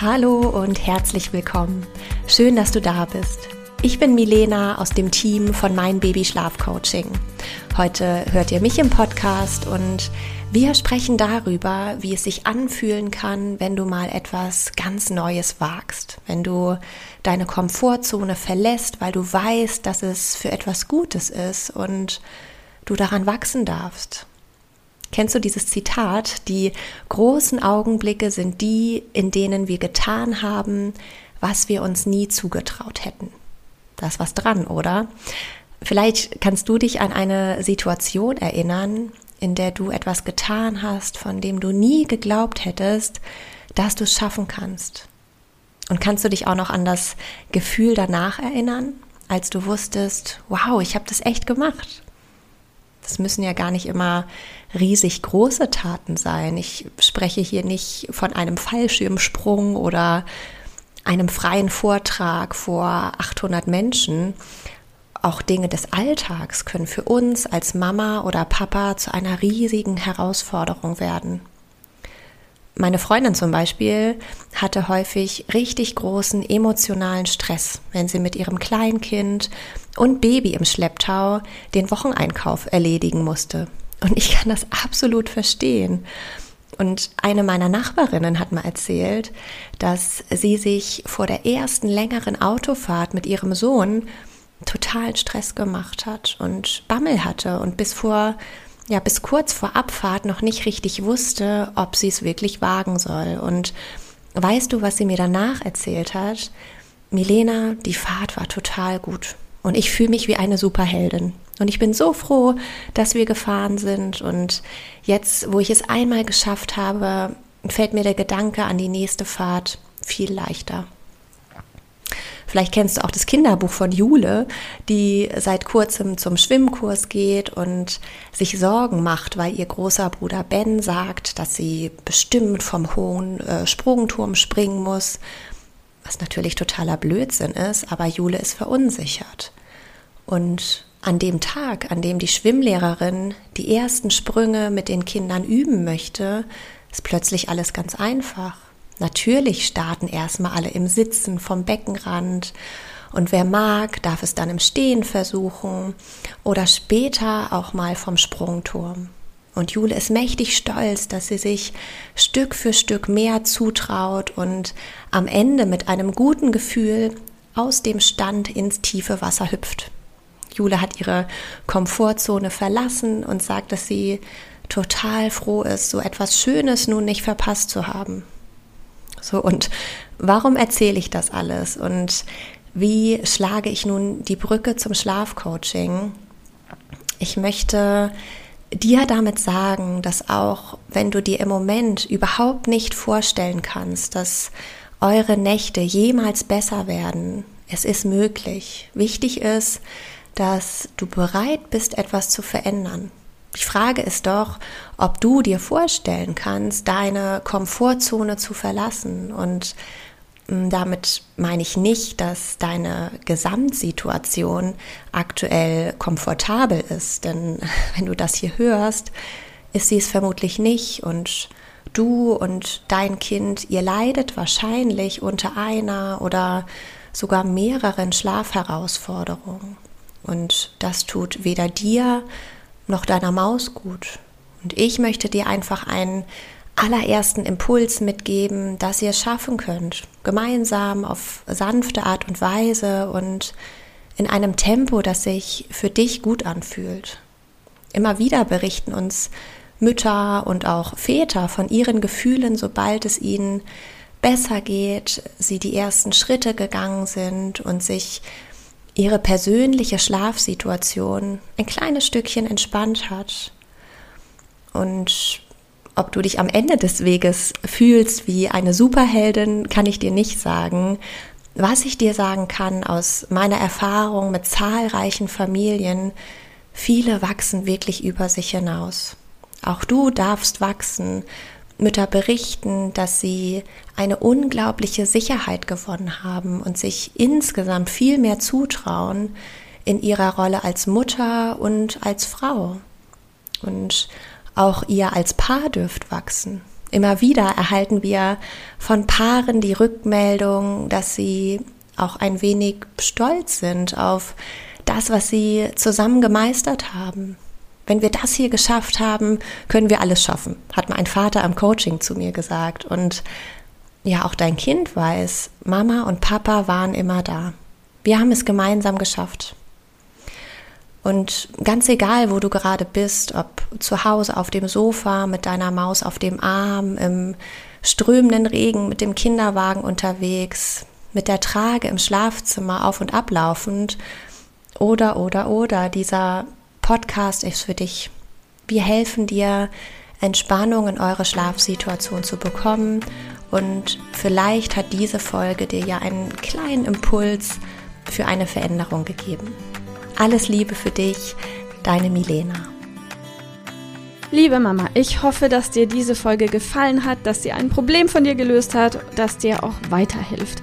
Hallo und herzlich willkommen. Schön, dass du da bist. Ich bin Milena aus dem Team von Mein Baby Schlaf Coaching. Heute hört ihr mich im Podcast und wir sprechen darüber, wie es sich anfühlen kann, wenn du mal etwas ganz Neues wagst, wenn du deine Komfortzone verlässt, weil du weißt, dass es für etwas Gutes ist und du daran wachsen darfst. Kennst du dieses Zitat? Die großen Augenblicke sind die, in denen wir getan haben, was wir uns nie zugetraut hätten. Da ist was dran, oder? Vielleicht kannst du dich an eine Situation erinnern, in der du etwas getan hast, von dem du nie geglaubt hättest, dass du es schaffen kannst. Und kannst du dich auch noch an das Gefühl danach erinnern, als du wusstest, wow, ich habe das echt gemacht. Das müssen ja gar nicht immer riesig große Taten sein. Ich spreche hier nicht von einem Fallschirmsprung oder einem freien Vortrag vor 800 Menschen. Auch Dinge des Alltags können für uns als Mama oder Papa zu einer riesigen Herausforderung werden. Meine Freundin zum Beispiel hatte häufig richtig großen emotionalen Stress, wenn sie mit ihrem Kleinkind und Baby im Schlepptau den Wocheneinkauf erledigen musste. Und ich kann das absolut verstehen. Und eine meiner Nachbarinnen hat mal erzählt, dass sie sich vor der ersten längeren Autofahrt mit ihrem Sohn totalen Stress gemacht hat und Bammel hatte und bis vor ja bis kurz vor Abfahrt noch nicht richtig wusste, ob sie es wirklich wagen soll. Und weißt du, was sie mir danach erzählt hat? Milena, die Fahrt war total gut. Und ich fühle mich wie eine Superheldin. Und ich bin so froh, dass wir gefahren sind. Und jetzt, wo ich es einmal geschafft habe, fällt mir der Gedanke an die nächste Fahrt viel leichter. Vielleicht kennst du auch das Kinderbuch von Jule, die seit kurzem zum Schwimmkurs geht und sich Sorgen macht, weil ihr großer Bruder Ben sagt, dass sie bestimmt vom hohen äh, Sprungturm springen muss, was natürlich totaler Blödsinn ist, aber Jule ist verunsichert. Und an dem Tag, an dem die Schwimmlehrerin die ersten Sprünge mit den Kindern üben möchte, ist plötzlich alles ganz einfach. Natürlich starten erstmal alle im Sitzen vom Beckenrand und wer mag, darf es dann im Stehen versuchen oder später auch mal vom Sprungturm. Und Jule ist mächtig stolz, dass sie sich Stück für Stück mehr zutraut und am Ende mit einem guten Gefühl aus dem Stand ins tiefe Wasser hüpft. Jule hat ihre Komfortzone verlassen und sagt, dass sie total froh ist, so etwas Schönes nun nicht verpasst zu haben. So, und warum erzähle ich das alles? Und wie schlage ich nun die Brücke zum Schlafcoaching? Ich möchte dir damit sagen, dass auch wenn du dir im Moment überhaupt nicht vorstellen kannst, dass eure Nächte jemals besser werden, es ist möglich. Wichtig ist, dass du bereit bist, etwas zu verändern. Die Frage ist doch, ob du dir vorstellen kannst, deine Komfortzone zu verlassen. Und mm, damit meine ich nicht, dass deine Gesamtsituation aktuell komfortabel ist. Denn wenn du das hier hörst, ist sie es vermutlich nicht. Und du und dein Kind, ihr leidet wahrscheinlich unter einer oder sogar mehreren Schlafherausforderungen. Und das tut weder dir noch deiner Maus gut. Und ich möchte dir einfach einen allerersten Impuls mitgeben, dass ihr es schaffen könnt. Gemeinsam auf sanfte Art und Weise und in einem Tempo, das sich für dich gut anfühlt. Immer wieder berichten uns Mütter und auch Väter von ihren Gefühlen, sobald es ihnen besser geht, sie die ersten Schritte gegangen sind und sich ihre persönliche Schlafsituation ein kleines Stückchen entspannt hat. Und ob du dich am Ende des Weges fühlst wie eine Superheldin, kann ich dir nicht sagen. Was ich dir sagen kann aus meiner Erfahrung mit zahlreichen Familien, viele wachsen wirklich über sich hinaus. Auch du darfst wachsen. Mütter berichten, dass sie eine unglaubliche Sicherheit gewonnen haben und sich insgesamt viel mehr zutrauen in ihrer Rolle als Mutter und als Frau. Und auch ihr als Paar dürft wachsen. Immer wieder erhalten wir von Paaren die Rückmeldung, dass sie auch ein wenig stolz sind auf das, was sie zusammen gemeistert haben. Wenn wir das hier geschafft haben, können wir alles schaffen, hat mein Vater am Coaching zu mir gesagt. Und ja, auch dein Kind weiß, Mama und Papa waren immer da. Wir haben es gemeinsam geschafft. Und ganz egal, wo du gerade bist, ob zu Hause auf dem Sofa mit deiner Maus auf dem Arm, im strömenden Regen mit dem Kinderwagen unterwegs, mit der Trage im Schlafzimmer auf und ablaufend, oder, oder, oder, dieser Podcast ist für dich. Wir helfen dir, Entspannung in eure Schlafsituation zu bekommen und vielleicht hat diese Folge dir ja einen kleinen Impuls für eine Veränderung gegeben. Alles Liebe für dich, deine Milena. Liebe Mama, ich hoffe, dass dir diese Folge gefallen hat, dass sie ein Problem von dir gelöst hat, dass dir auch weiterhilft.